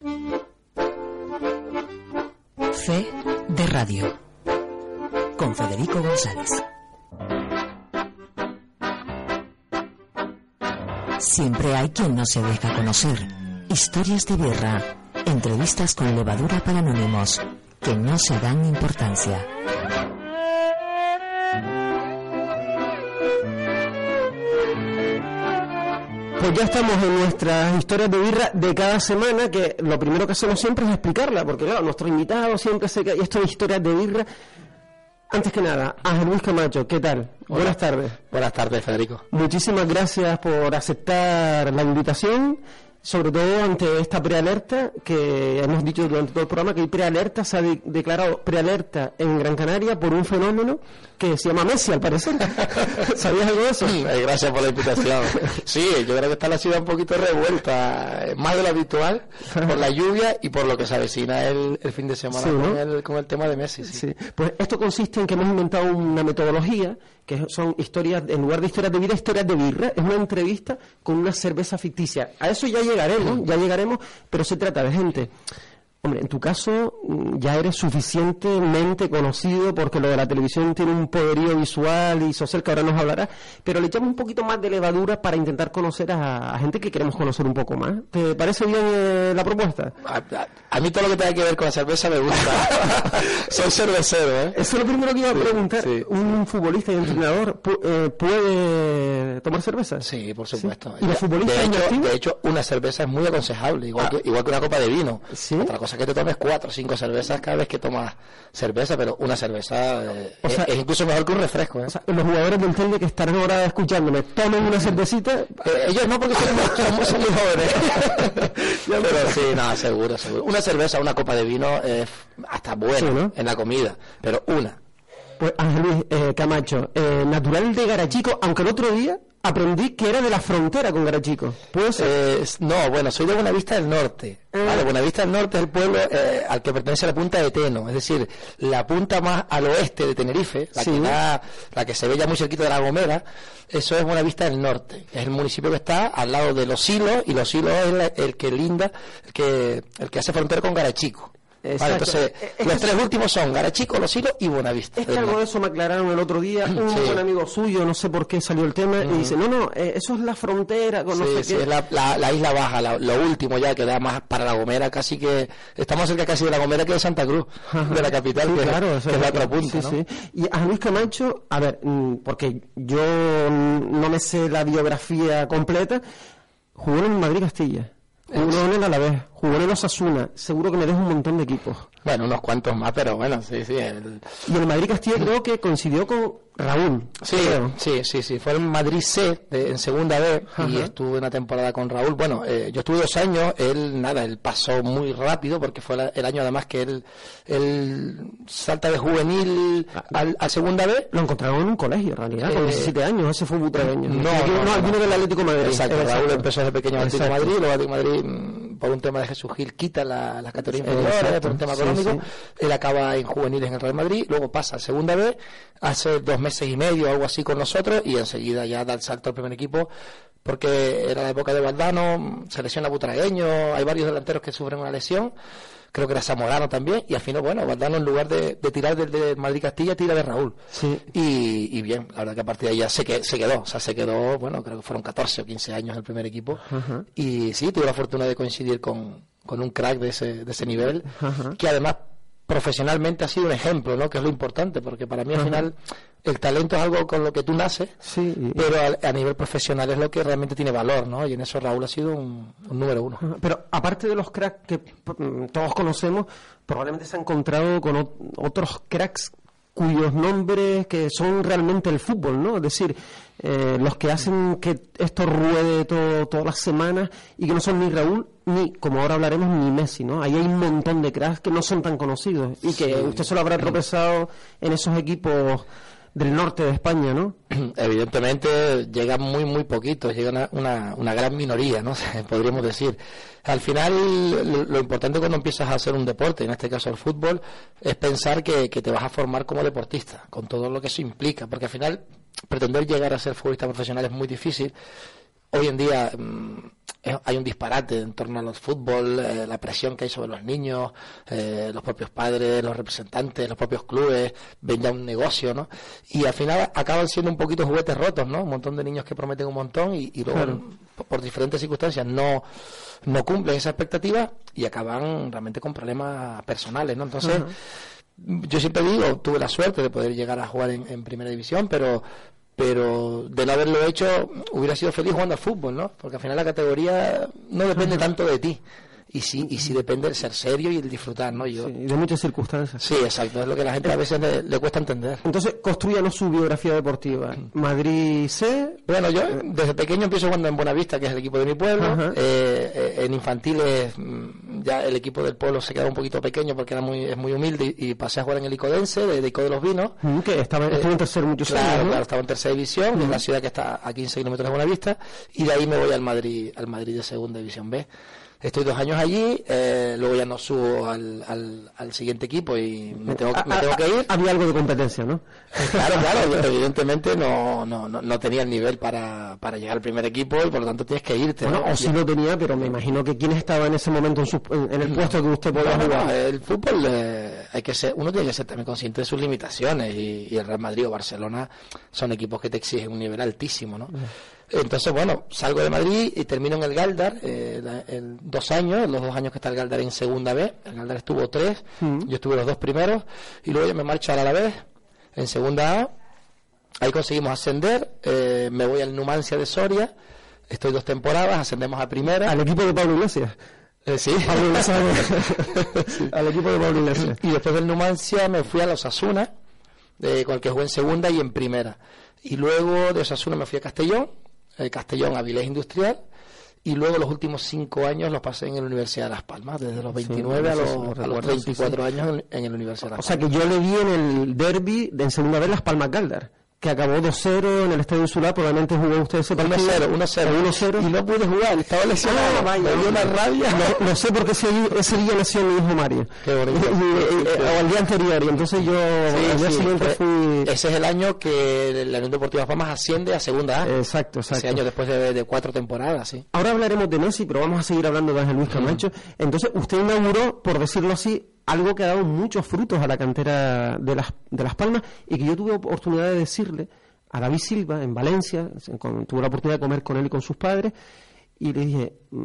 Fe de Radio con Federico González. Siempre hay quien no se deja conocer. Historias de guerra, entrevistas con levadura para anónimos que no se dan importancia. Pues ya estamos en nuestras historias de birra de cada semana, que lo primero que hacemos siempre es explicarla, porque claro, nuestro invitado siempre se y esto de historias de birra. Antes que nada, Ángel Luis Camacho, ¿qué tal? Buenas tardes. Buenas tardes, Federico. Muchísimas gracias por aceptar la invitación sobre todo ante esta prealerta que hemos dicho durante todo el programa que hay prealerta, se ha declarado prealerta en Gran Canaria por un fenómeno que se llama Messi, al parecer. ¿Sabías algo de eso? Gracias por la invitación. Sí, yo creo que está la ciudad un poquito revuelta, eh, más de lo habitual, por la lluvia y por lo que se avecina el, fin de semana con, el, con, el, tema de Messi. Sí. Pues esto consiste en que hemos inventado una metodología que son historias, en lugar de historias de vida, historias de birra. Es una entrevista con una cerveza ficticia. A eso ya llegaremos, ya llegaremos, pero se trata de gente Hombre, en tu caso mm, ya eres suficientemente conocido porque lo de la televisión tiene un poderío visual y social que ahora nos hablará, pero le echamos un poquito más de levadura para intentar conocer a, gente que queremos conocer un poco más. ¿Te parece bien eh, la propuesta? A, mí todo lo que tenga que ver con la cerveza me gusta. Soy cervecero, ¿eh? Eso es lo primero que iba a preguntar. ¿Un futbolista y entrenador eh, puede tomar cerveza? Sí, por supuesto. ¿Y los futbolistas de, hecho, de hecho, una cerveza es muy aconsejable, igual, ah. que, igual que una copa de vino. ¿Sí? Sea que te tomes cuatro o cinco cervezas cada vez que tomas cerveza, pero una cerveza eh, es, incluso mejor que un refresco. ¿eh? los jugadores del Telde que estarán ahora escuchándome, tomen una cervecita. Eh, ellos no, porque son, muy jóvenes. pero sí, nada, seguro, seguro. Una cerveza, una copa de vino es hasta buena en la comida, pero una. Pues Ángel Luis Camacho, natural de Garachico, aunque el otro día aprendí que era de la frontera con Garachico. ¿Puede ser? Eh, no, bueno, soy de Buenavista del Norte. Ah. Vale, Buenavista del Norte es el pueblo eh, al que pertenece la punta de Teno, es decir, la punta más al oeste de Tenerife, la, que, la que se ve ya muy cerquita de la Gomera, eso es Buenavista del Norte. Es el municipio que está al lado de Los Hilos, y Los Hilos es el, que linda, el que, el que hace frontera con Garachico. Vale, entonces, los tres últimos son Garachico, Los Hilos y Buenavista. Es que algo de eso me aclararon el otro día. Un buen amigo suyo, no sé por qué salió el tema, y dice: No, no, eh, eso es la frontera con no sé sí, es la, la, isla baja, lo último ya que da más para la Gomera, casi que estamos cerca casi de la Gomera que de Santa Cruz, de la capital, que, claro, es, la otra punta. ¿no? Y a Luis Camacho, a ver, mm, porque yo no me sé la biografía completa, jugó en Madrid Castilla. Jugó en el Alavés, jugó en el Osasuna, seguro que me deja un montón de equipos. Bueno, unos cuantos más, pero bueno, sí, sí. Y el Madrid Castilla creo que coincidió con Raúl. Sí, sí, sí, sí. Fue en Madrid C, en segunda B, y estuve una temporada con Raúl. Bueno, eh, yo estuve dos años, él, nada, él pasó muy rápido, porque fue el año además que él, él salta de juvenil ah, al, a segunda B. Lo encontraron en un colegio, en realidad, con 17 eh, años, ese fue butragueño. No, no, no, vino del Atlético Madrid. Exacto, Raúl empezó desde pequeño en Atlético Madrid, luego Atlético Madrid, por un tema de Jesús Gil, quita la, las categorías inferiores, por un tema económico. Él acaba en juveniles en el Real Madrid, luego pasa a segunda B, hace dos meses y medio, algo así con nosotros, y enseguida ya da el salto al primer equipo, porque era la época de Valdano, se lesiona Butragueño, hay varios delanteros que sufren una lesión, creo que era Zamorano también, y al final, bueno, Valdano en lugar de, tirar desde Madrid-Castilla, tira de Raúl. Sí. Y, bien, la verdad que a partir de ahí ya se, que, se quedó, o sea, se quedó, bueno, creo que fueron 14 o 15 años el primer equipo, y sí, tuve la fortuna de coincidir con, con un crack de ese, de ese nivel, que además profesionalmente ha sido un ejemplo, ¿no? Que es lo importante, porque para mí al final el talento es algo con lo que tú naces, pero a, nivel profesional es lo que realmente tiene valor, ¿no? Y en eso Raúl ha sido un, número uno. Pero aparte de los cracks que mm, todos conocemos, probablemente se ha encontrado con otros cracks cuyos nombres que son realmente el fútbol, ¿no? Es decir, eh, los que hacen que esto ruede todo, todas las semanas y que no son ni Raúl ni, como ahora hablaremos, ni Messi, ¿no? Ahí hay un montón de cracks que no son tan conocidos y que usted solo habrá tropezado en esos equipos del norte de España, ¿no? Evidentemente llegan muy, muy poquitos, llegan una, una gran minoría, ¿no? Podríamos decir. Al final, lo importante cuando empiezas a hacer un deporte, en este caso el fútbol, es pensar que, que te vas a formar como deportista, con todo lo que eso implica, porque al final pretender llegar a ser futbolista profesional es muy difícil. Hoy en día mm, hay un disparate en torno al fútbol, eh, la presión que hay sobre los niños, eh, los propios padres, los representantes, los propios clubes, ven ya un negocio, ¿no? Y al final acaban siendo un poquito juguetes rotos, ¿no? Un montón de niños que prometen un montón y, luego por, diferentes circunstancias no, no cumplen esa expectativa y acaban realmente con problemas personales, ¿no? Entonces, yo siempre digo, tuve la suerte de poder llegar a jugar en, primera división, pero pero de no haberlo hecho hubiera sido feliz jugando al fútbol, ¿no? Porque al final la categoría no depende tanto de ti y sí, y sí depende del ser serio y el disfrutar, ¿no? Yo, de muchas circunstancias. Sí, exacto, es lo que a la gente a veces le, cuesta entender. Entonces, construyanos su biografía deportiva. Madrid C. Bueno, yo desde pequeño empiezo jugando en Buenavista, que es el equipo de mi pueblo. Eh, eh, en infantiles, mm, ya el equipo del pueblo se quedó un poquito pequeño porque era muy, es muy humilde y, pasé a jugar en el Icodense, de, Ico de los Vinos. Mm, que estaba, eh, en tercer muchos claro, Claro, estaba en tercera división, en la ciudad que está a 15 kilómetros de Buenavista, y de ahí me voy al Madrid, al Madrid de segunda división B. Estoy dos años allí, eh, luego ya no subo al, al, siguiente equipo y me tengo, me tengo que ir. Había algo de competencia, ¿no? Claro, claro, evidentemente no, no, no, tenía el nivel para, para llegar al primer equipo y por lo tanto tienes que irte. Bueno, o sí lo tenía, pero me imagino que quién estaba en ese momento en, el puesto que usted podía jugar. el fútbol eh, hay que ser, uno tiene que ser también consciente de sus limitaciones y, el Real Madrid o Barcelona son equipos que te exigen un nivel altísimo, ¿no? Entonces, bueno, salgo de Madrid y termino en el Galdar eh, en dos años, los dos años que está el Galdar en segunda vez. El Galdar estuvo tres, mm. yo estuve los dos primeros y luego ya me marcho a la vez en segunda A. Ahí conseguimos ascender, eh, me voy al Numancia de Soria, estoy dos temporadas, ascendemos a primera. Al equipo de Pablo Iglesias. Eh, sí, al equipo de Pablo Iglesias. Y después del Numancia me fui a los Asuna, con el que jugué en segunda y en primera. Y luego de Osasuna me fui a Castellón, el Castellón Avilés Industrial y luego los últimos cinco años los pasé en la Universidad de Las Palmas, desde los 29 a, los, 24 años en, en, la Universidad de Las Palmas. O sea que yo le vi en el derby de en segunda vez Las Palmas Galdar que acabó 2-0 en el Estadio Insular, probablemente jugó usted ese partido. 1-0, 1-0. 1-0. Y no pude jugar, estaba lesionado. Ah, vaya, me dio una rabia. No, sé por qué ese, ese, día nació mi hijo Mario. Qué bonito. o el día anterior, y entonces yo al día siguiente fui... Ese es el año que la Unión Deportiva Palmas asciende a Segunda A. Exacto, exacto. Ese año después de, de, cuatro temporadas, sí. Ahora hablaremos de Messi, pero vamos a seguir hablando de Ángel Luis Camacho. Entonces, usted inauguró, por decirlo así, algo que ha dado muchos frutos a la cantera de las, de las Palmas y que yo tuve oportunidad de decirle a David Silva en Valencia, tuve la oportunidad de comer con él y con sus padres, y le dije, mm,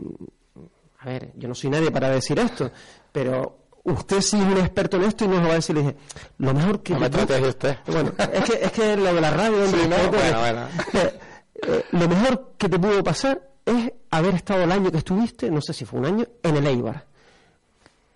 a ver, yo no soy nadie para decir esto, pero usted sí es un experto en esto y nos lo va a decir, le dije, lo mejor que... No me de usted. Bueno, es que, es que lo de la radio... Eh, eh, lo mejor que te pudo pasar es haber estado el año que estuviste, no sé si fue un año, en el Eibar.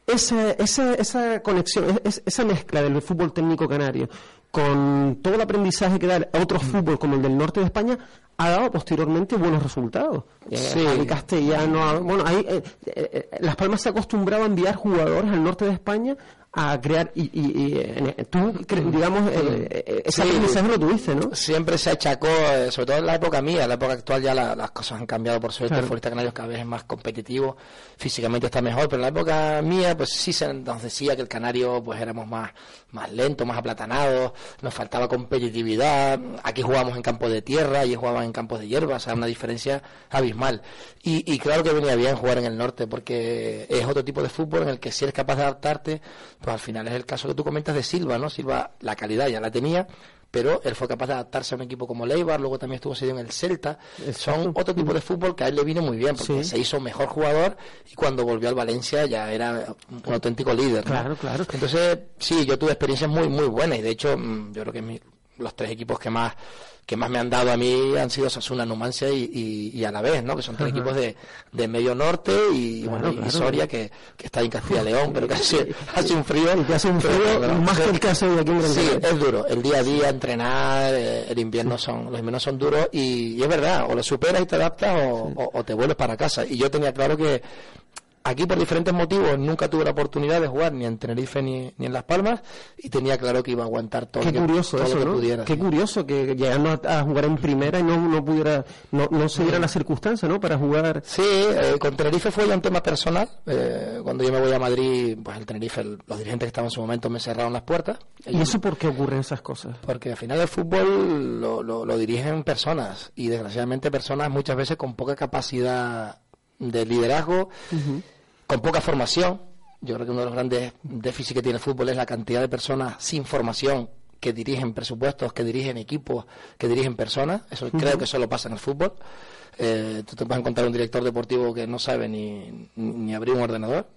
Esa, esa, esa conexión, esa mezcla del fútbol técnico canario con todo el aprendizaje que da otro mm. fútbol como el del norte de España, ha dado posteriormente buenos resultados. Sí. El castellano, bueno, ahí, eh, eh, Las Palmas se acostumbraba a enviar jugadores al norte de España a crear y, y, tú digamos eh, ese aprendizaje lo tuviste ¿no? siempre se achacó sobre todo en la época mía en la época actual ya las cosas han cambiado por suerte el futbolista canario cada vez es más competitivo físicamente está mejor pero en la época mía pues sí se nos decía que el canario pues éramos más más lentos más aplatanados nos faltaba competitividad aquí jugábamos en campos de tierra y jugaban en campos de hierba o sea una diferencia abismal. Y, y claro que venía bien jugar en el norte porque es otro tipo de fútbol en el que si eres capaz de adaptarte pues al final es el caso que tú comentas de Silva, ¿no? Silva la calidad ya la tenía, pero él fue capaz de adaptarse a un equipo como Leibar, luego también estuvo cedido en el Celta. Son otro tipo de fútbol que a él le vino muy bien, porque se hizo mejor jugador y cuando volvió al Valencia ya era un auténtico líder. Claro, claro. Entonces, sí, yo tuve experiencias muy, muy buenas y de hecho, mm, yo creo que mi, los tres equipos que más que más me han dado a mí han sido Sasuna, Numancia y, y, a la vez, ¿no? Que son tres equipos de, de medio norte y, bueno, y Soria que, que, está en Castilla León, pero que hace, hace un frío. Y que hace un frío más que el caso de aquí en Sí, es duro. El día a día, entrenar, eh, el invierno son, los inviernos son duros y, es verdad, o lo superas y te adaptas o, o te vuelves para casa. Y yo tenía claro que Aquí por diferentes motivos nunca tuve la oportunidad de jugar ni en Tenerife ni, ni en Las Palmas y tenía claro que iba a aguantar todo, Qué que, curioso eso, lo que ¿no? pudiera. Qué curioso que llegando a, jugar en primera y no, no pudiera, no, no se diera la circunstancia, ¿no? Para jugar. Sí, eh, con Tenerife fue ya un tema personal. Eh, cuando yo me voy a Madrid, pues el Tenerife, los dirigentes que estaban en su momento me cerraron las puertas. ¿Y eso por qué ocurren esas cosas? Porque al final el fútbol lo, lo, lo dirigen personas y desgraciadamente personas muchas veces con poca capacidad de liderazgo, con poca formación. Yo creo que uno de los grandes déficits que tiene el fútbol es la cantidad de personas sin formación que dirigen presupuestos, que dirigen equipos, que dirigen personas. Eso creo que solo pasa en el fútbol. Eh, tú te puedes encontrar un director deportivo que no sabe ni, ni abrir un ordenador.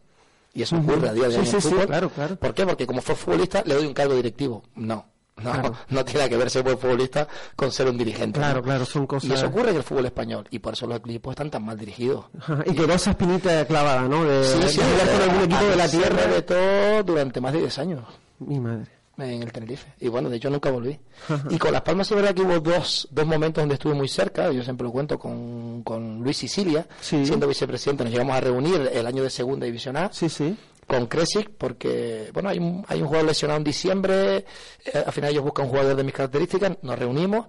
Y eso ocurre a día de hoy sí, en el sí, fútbol. Sí, claro, claro. ¿Por qué? Porque como fue futbolista le doy un cargo directivo. No. No, Claro. no tiene que ver ser buen futbolista con ser un dirigente. Claro, ¿no? claro, son cosas. Y eso ocurre en el fútbol español y por eso los equipos están tan mal dirigidos. Ajá, Y quedó esa espinita clavada, ¿no? De, Sí, de sí, jugar con algún equipo de la tierra. de todo durante más de 10 años Mi madre. en el Tenerife. Y bueno, de hecho nunca volví. Y con Las Palmas es verdad que hubo dos, dos momentos donde estuve muy cerca, yo siempre lo cuento con, con Luis Sicilia, Sí. siendo vicepresidente, nos llegamos a reunir el año de Segunda División A Sí, sí. Con Kresic porque bueno hay un, hay un jugador lesionado en diciembre eh, al final ellos buscan un jugador de mis características nos reunimos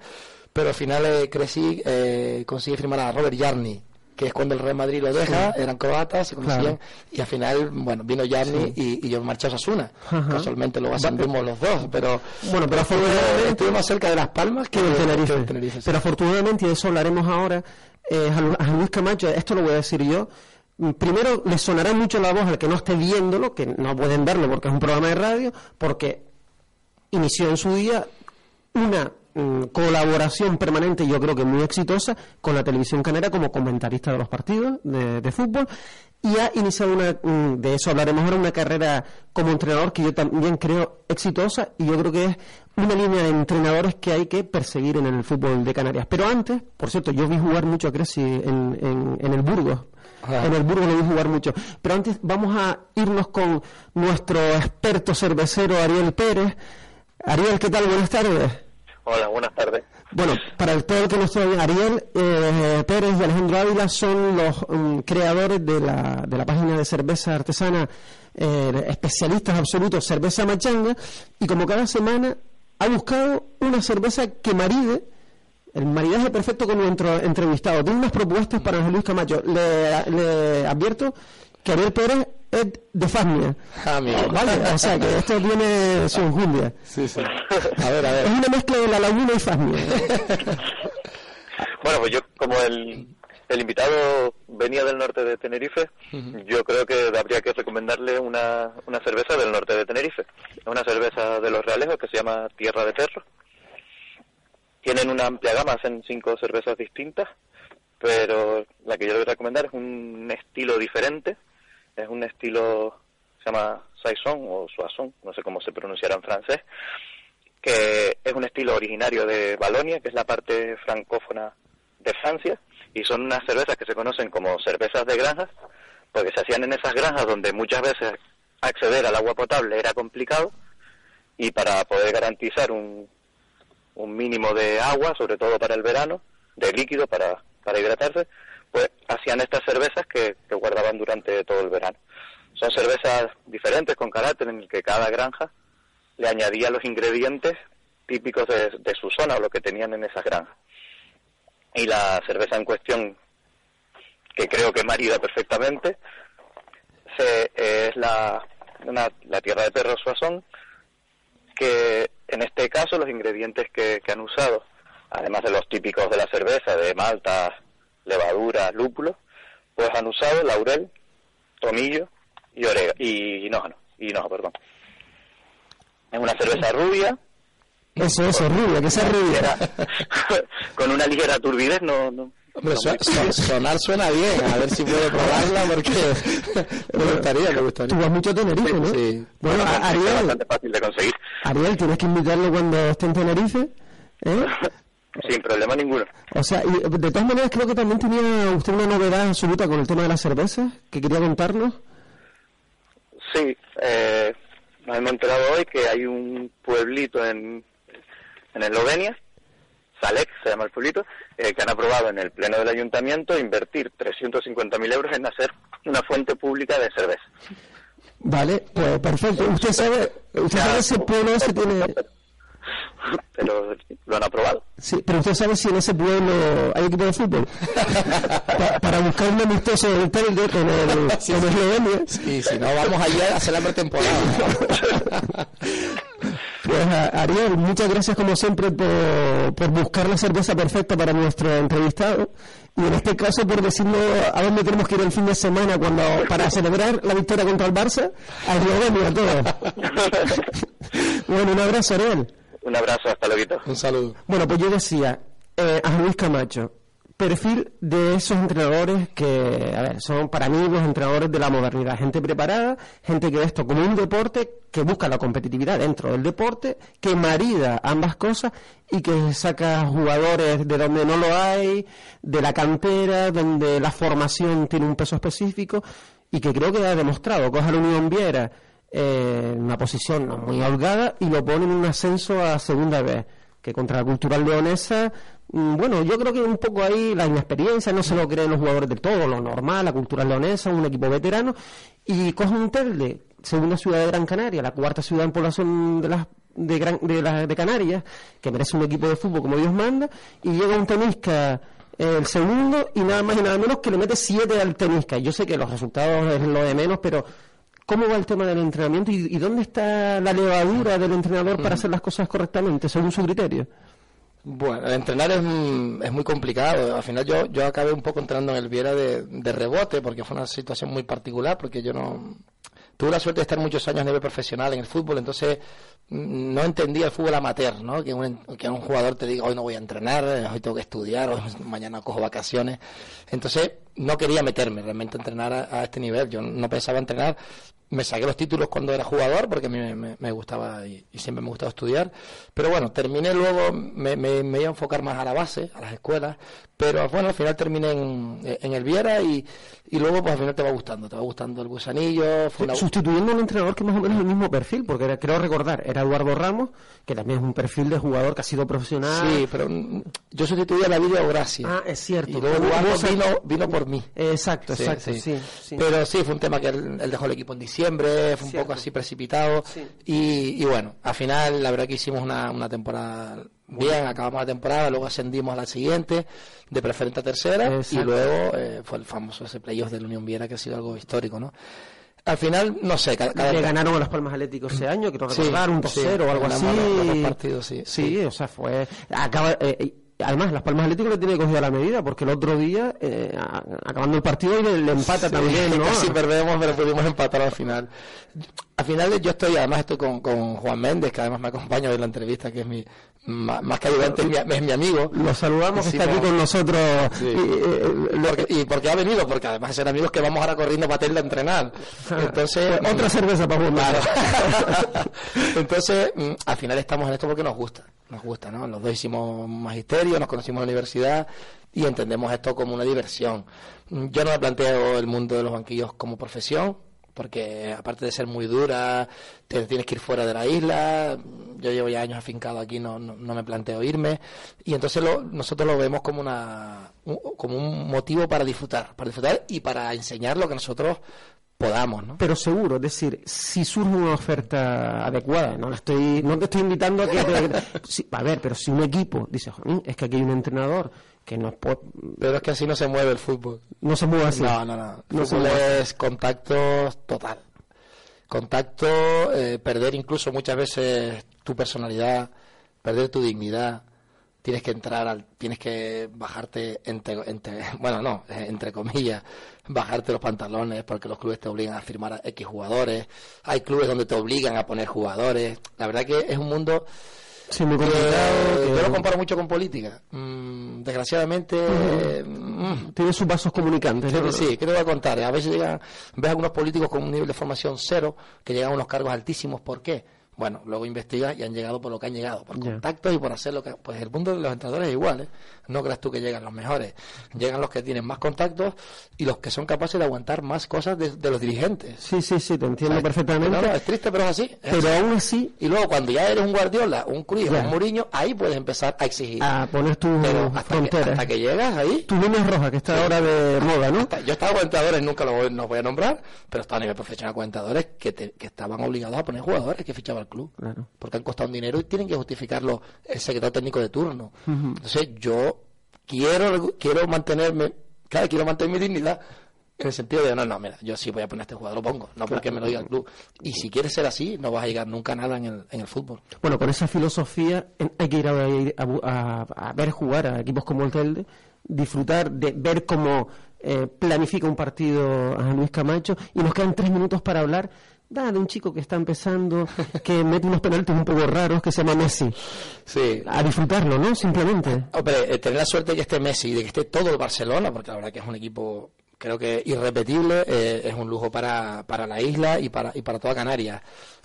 pero al final eh, Kresic eh, consigue firmar a Robert Jarni que es cuando el Real Madrid lo deja eran croatas se conocían y al final bueno vino Jarni y, y yo marché a Osasuna casualmente lo ascendimos los dos pero Bueno, pero afortunadamente- estuve más cerca de Las Palmas que que de- Tenerife. que del Tenerife, sí. Pero afortunadamente, y de eso hablaremos ahora, eh, a Luis Camacho, esto lo voy a decir yo. Primero, le sonará mucho la voz al que no esté viéndolo, que no pueden verlo porque es un programa de radio, porque inició en su día una mm, colaboración permanente, yo creo que muy exitosa, con la televisión canera como comentarista de los partidos de, fútbol y ha iniciado una, mm, de eso hablaremos ahora, una carrera como entrenador que yo también creo exitosa y yo creo que es una línea de entrenadores que hay que perseguir en el fútbol de Canarias. Pero antes, por cierto, yo vi jugar mucho a Cresi en, en, en el Burgos. En el Burgos lo vi jugar mucho. Pero antes vamos a irnos con nuestro experto cervecero Ariel Pérez. Ariel, ¿qué tal? Buenas tardes. Hola, buenas tardes. Bueno, para el, todo el que no esté bien, Ariel eh, Pérez y Alejandro Ávila son los mm, creadores de la, de la página de cerveza artesana, eh, especialistas absolutos, Cerveza Machanga, y como cada semana ha buscado una cerveza que maride, el maridaje perfecto con nuestro entrevistado. Tiene unas propuestas para José Luis Camacho. Le, le advierto que Ariel Pérez es de Fasmia. Ah, amigo. Vale, o sea que esto viene su enjundia. sí, sí. a ver a Es ver una mezcla de la laguna y Fasmia. Bueno, pues yo como el, el invitado venía del norte de Tenerife, yo creo que habría que recomendarle una, una cerveza del norte de Tenerife. Es una cerveza de los Realejos que se llama Tierra de Perro. Tienen una amplia gama, hacen cinco cervezas distintas, pero la que yo le voy a recomendar es un estilo diferente. Es un estilo, se llama Saison o Soisson, no sé cómo se pronunciará en francés, que es un estilo originario de Balonia, que es la parte francófona de Francia, y son unas cervezas que se conocen como cervezas de granjas, porque se hacían en esas granjas donde muchas veces acceder al agua potable era complicado, y para poder garantizar un, un mínimo de agua, sobre todo para el verano, de líquido para, para hidratarse, pues hacían estas cervezas que, guardaban durante todo el verano. Son cervezas diferentes con carácter en el que cada granja le añadía los ingredientes típicos de, su zona o lo que tenían en esas granjas. Y la cerveza en cuestión, que creo que marida perfectamente, se, es la, la tierra de perro Soissons, que en este caso los ingredientes que, que han usado, además de los típicos de la cerveza, de malta, levadura, lúpulo, pues han usado laurel, tomillo y orégano, y hinojo, hinojo, perdón. Es una cerveza rubia, Eso, eso, rubia, que sea rubia. ligera- con una ligera turbidez, no, no, Hombre, sonar suena bien, a ver si puedo probarla porque me gustaría, me gustaría. Tú vas mucho a Tenerife, ¿no? Sí. Bueno, Ariel. Es bastante fácil de conseguir. Ariel, tienes que invitarlo cuando esté en Tenerife. ¿eh? Sin problema ninguno. O sea, y de todas maneras creo que también tenía usted una novedad absoluta con el tema de la cerveza que quería contarnos. Sí, eh, nos hemos enterado hoy que hay un pueblito en, en Eslovenia, Salek se llama el pueblito, eh, que han aprobado en el pleno del ayuntamiento invertir 350.000 euros en hacer una fuente pública de cerveza. Vale, pues perfecto. Usted sabe, usted sabe ese pueblo ese tiene pero lo han aprobado. Sí, pero usted sabe si en ese pueblo hay equipo de fútbol. para buscar un amistoso del Telde con el, sí, Eslovenia. Sí, si no, vamos allá a hacer la pretemporada. pues Ariel, muchas gracias como siempre por, por buscar la cerveza perfecta para nuestro entrevistado y en este caso por decirnos a dónde tenemos que ir el fin de semana cuando para celebrar la victoria contra el Barça a Eslovenia todo. bueno, un abrazo Ariel. Un abrazo, hasta luego. Un saludo. Bueno, pues yo decía, eh, a Luis Camacho, perfil de esos entrenadores que, a ver, son para mí los entrenadores de la modernidad, gente preparada, gente que ve esto como un deporte, que busca la competitividad dentro del deporte, que marida ambas cosas y que saca jugadores de donde no lo hay, de la cantera, donde la formación tiene un peso específico y que creo que ha demostrado, coja la Unión Viera, en una posición no muy holgada y lo pone en un ascenso a segunda vez que contra la cultural leonesa bueno, yo creo que un poco ahí la inexperiencia, no se lo creen los jugadores de todo, lo normal, la cultural leonesa, un equipo veterano, y coge un Telde, segunda ciudad de Gran Canaria, la cuarta ciudad en población de las de, Gran, de, la, de Canarias, que merece un equipo de fútbol como Dios manda, y llega un tenisca el segundo y nada más y nada menos que le mete siete al tenisca. Yo sé que los resultados es lo de menos, pero ¿Cómo va el tema del entrenamiento y, dónde está la levadura del entrenador para hacer las cosas correctamente, según su criterio? Bueno, entrenar es, es, muy complicado. Al final yo, yo acabé un poco entrenando en el Viera de, rebote porque fue una situación muy particular porque yo no... Tuve la suerte de estar muchos años a nivel profesional en el fútbol, entonces no entendía el fútbol amateur, ¿no? Que un, que un jugador te diga hoy no voy a entrenar, hoy tengo que estudiar, hoy mañana cojo vacaciones. Entonces no quería meterme realmente a entrenar a este nivel. Yo no pensaba entrenar me saqué los títulos cuando era jugador porque a mí me, gustaba y, siempre me gustaba estudiar. Pero bueno, terminé luego, me, me, iba a enfocar más a la base, a las escuelas. Pero bueno, al final terminé en, en el Viera y, y luego pues al final te va gustando, te va gustando el gusanillo. Sustituyendo a un entrenador que más o menos es el mismo perfil, porque creo recordar, era Eduardo Ramos, que también es un perfil de jugador que ha sido profesional. Sí, pero mm, yo sustituí a la Gracia. Ah, es cierto. Y luego Eduardo vino, vino por mí. Exacto, exacto, sí, Pero sí, fue un tema que él, dejó el equipo en diciembre, fue un poco así precipitado. Y, y, bueno, al final la verdad que hicimos una, una temporada bien, acabamos la temporada, luego ascendimos a la siguiente, de preferente a tercera, y luego eh, fue el famoso ese playoff de la Unión Viera, que ha sido algo histórico, ¿no? Al final, no sé. Cada, Le ganaron a las Palmas Atléticos ese año, creo recordar, un 2-0 o algo así. Los partidos, sí. Sí, o sea, fue. Acaba, eh, además, Las Palmas Atlético le tiene cogido la medida, porque el otro día, eh, acabando el partido, y le, empata también, ¿no? Casi perdemos, pero pudimos empatar al final. Al final yo estoy, además estoy con, con Juan Méndez, que además me acompaña en la entrevista, que es mi, más, que ayudante, es mi, amigo. Lo saludamos, está aquí con nosotros. Y, porque, ha venido, porque además ser amigos que vamos ahora corriendo para a entrenar. Entonces, otra cerveza para fumar. Entonces, mm, al final estamos en esto porque nos gusta nos gusta, ¿no? Los dos hicimos magisterio, nos conocimos en la universidad y entendemos esto como una diversión. Yo no me planteo el mundo de los banquillos como profesión, porque aparte de ser muy dura, te tienes que ir fuera de la isla. Yo llevo ya años afincado aquí, no, no, me planteo irme. Y entonces nosotros lo vemos como, una, como un motivo para disfrutar, para disfrutar y para enseñar lo que nosotros podamos, ¿no? Pero seguro, es decir, si surge una oferta adecuada, no estoy, no te estoy invitando a que a ver, pero si un equipo dice, es que aquí hay un entrenador que no puede... Pero es que así no se mueve el fútbol. No se mueve así. No, no, no. El fútbol es contacto total. Contacto, eh, perder incluso muchas veces tu personalidad, perder tu dignidad, tienes que entrar al, tienes que bajarte entre, bueno no eh, entre comillas bajarte los pantalones porque los clubes te obligan a firmar a X jugadores hay clubes donde te obligan a poner jugadores la verdad que es un mundo Sí, muy. Yo lo comparo mucho con política. Mm, desgraciadamente. Mm, Tiene sus vasos comunicantes. Sí, ¿qué te voy a contar? A veces llegan, ves algunos políticos con un nivel de formación cero que llegan a unos cargos altísimos. ¿Por qué? Bueno, luego investigas y han llegado por lo que han llegado, por contactos y por hacer lo que... Pues el mundo de los entrenadores es igual, ¿eh? No creas tú que llegan los mejores. Llegan los que tienen más contactos y los que son capaces de aguantar más cosas de, los dirigentes. Sí, sí, sí, te entiendo perfectamente. es triste, pero es así. pero aún así... Y luego cuando ya eres un Guardiola, un Cruz, un Mourinho, ahí puedes empezar a exigir. A poner tus fronteras. hasta que llegas ahí... Tu línea roja, que está ahora de moda, ¿no? yo estaba con entrenadores, nunca los voy, voy a nombrar, pero estaba a nivel profesional con entrenadores que, que estaban obligados a poner jugadores que fichaba club. Claro porque han costado un dinero y tienen que justificarlo el secretario técnico de turno. Entonces yo quiero quiero mantenerme, claro, quiero mantener mi dignidad en el sentido de, no, no, mira, yo sí voy a poner este jugador, lo pongo, no porque me lo diga el club. Y si quieres ser así, no vas a llegar nunca a nada en el, en el fútbol. Bueno, con esa filosofía hay que ir a, ver jugar a equipos como el Telde, disfrutar de ver cómo eh, planifica un partido a Luis Camacho y nos quedan tres minutos para hablar de un chico que está empezando, que mete unos penaltis un poco raros, que se llama Messi. Sí. A disfrutarlo, ¿no? Simplemente. Hombre, eh, tener la suerte de que esté Messi y de que esté todo el Barcelona, porque la verdad que es un equipo, creo que irrepetible, eh, es un lujo para, para la isla y para, y para toda Canarias.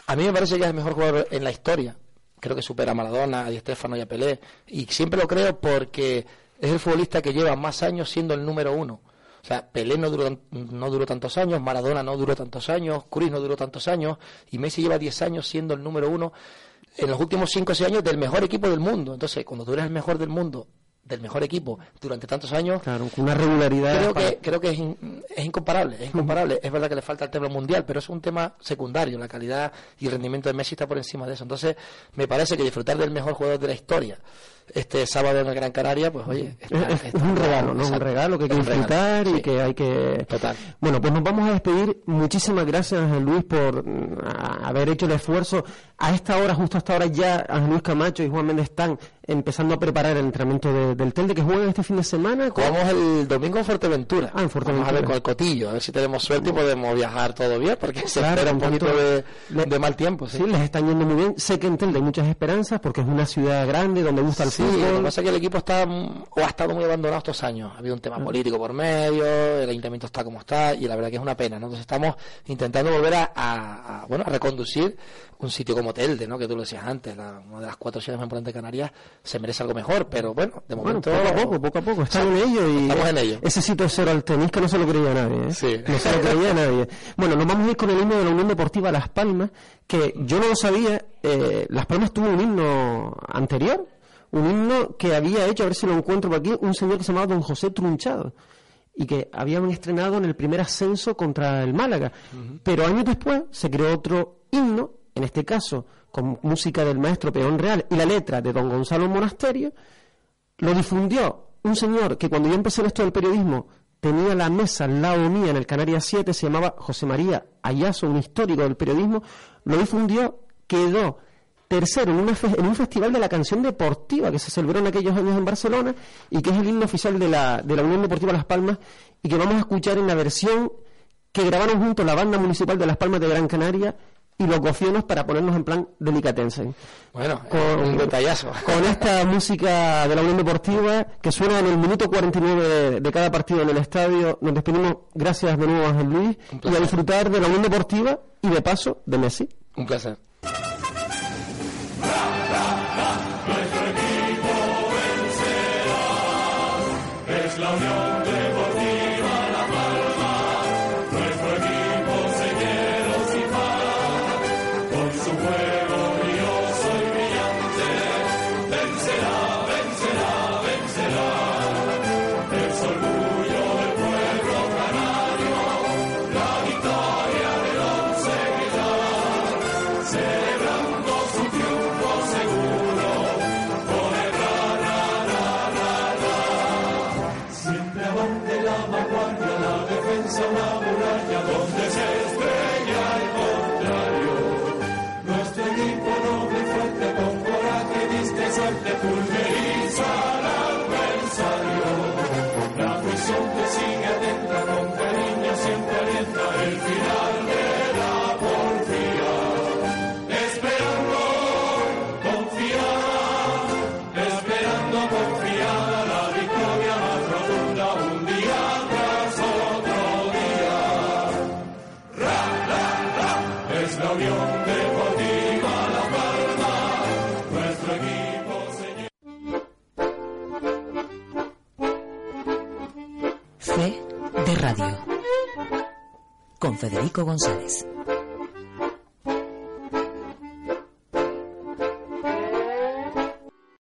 A mí me parece que es el mejor jugador en la historia. Creo que supera a Maradona, a Di Stefano y a Pelé. Y siempre lo creo porque es el futbolista que lleva más años siendo el número uno. O sea, Pelé no duró, no duró tantos años, Maradona no duró tantos años, Cruz no duró tantos años, y Messi lleva 10 años siendo el número uno en los últimos 5 o 6 años del mejor equipo del mundo. Entonces, cuando tú eres el mejor del mundo, del mejor equipo durante tantos años. Claro, con una regularidad. Creo que, creo que es, es incomparable, es incomparable. Es verdad que le falta el tema mundial, pero es un tema secundario. La calidad y el rendimiento de Messi está por encima de eso. Entonces, me parece que disfrutar del mejor jugador de la historia este sábado en la Gran Canaria, pues oye, es, un regalo, ¿no? Un regalo que hay que disfrutar y que hay que... Total. Bueno, pues nos vamos a despedir. Muchísimas gracias, Ángel Luis, por mm, haber hecho el esfuerzo. A esta hora, justo a esta hora, ya Ángel Luis Camacho y Juan Méndez están empezando a preparar el entrenamiento del Telde que juegan este fin de semana. Jugamos el domingo en Fuerteventura. Ah, en Fuerteventura. Vamos a ver con el cotillo, a ver si tenemos suerte y podemos viajar todo bien, porque se espera un poquito de, de, mal tiempo. ¿sí? les están yendo muy bien. Sé que en Telde hay muchas esperanzas, porque es una ciudad grande donde gusta el sí. Lo que pasa es que el equipo está, o ha estado muy abandonado estos años. Ha habido un tema ah. político por medio, el ayuntamiento está como está, y la verdad que es una pena. ¿no? Entonces estamos intentando volver a, a, bueno, a reconducir un sitio como Telde, ¿no? que tú lo decías antes, la, una de las cuatro ciudades más importantes de Canarias, se merece algo mejor pero bueno, de momento... poco a poco, poco a poco, estamos en ello y... Estamos en ello. Ese sitio cero al tenis que no se lo creía nadie, ¿eh? Sí. No se lo creía nadie. Bueno, nos vamos a ir con el himno de la Unión Deportiva Las Palmas, que yo no lo sabía, eh, Las Palmas tuvo un himno anterior, un himno que había hecho, a ver si lo encuentro por aquí, un señor que se llamaba Don José Trunchado y que habían estrenado en el primer ascenso contra el Málaga. Pero años después se creó otro himno, en este caso con música del maestro Peón Real y la letra de Don Gonzalo Monasterio, lo difundió un señor que cuando yo empecé en esto del periodismo tenía la mesa al lado mía en el Canarias 7, se llamaba José María Ayazo, un histórico del periodismo, lo difundió, quedó tercero en, en, un festival de la canción deportiva que se celebró en aquellos años en Barcelona y que es el himno oficial de la, de la Unión Deportiva Las Palmas y que vamos a escuchar en la versión que grabaron junto la banda municipal de Las Palmas de Gran Canaria y los gofionos para ponernos en plan delicatessen. Bueno, con, un detallazo. Con esta música de la Unión Deportiva que suena en el minuto 49 de, cada partido en el estadio, nos despedimos gracias de nuevo a Luis y a disfrutar de la Unión Deportiva y de paso de Messi. Un placer. La Unión fuerte pulmón.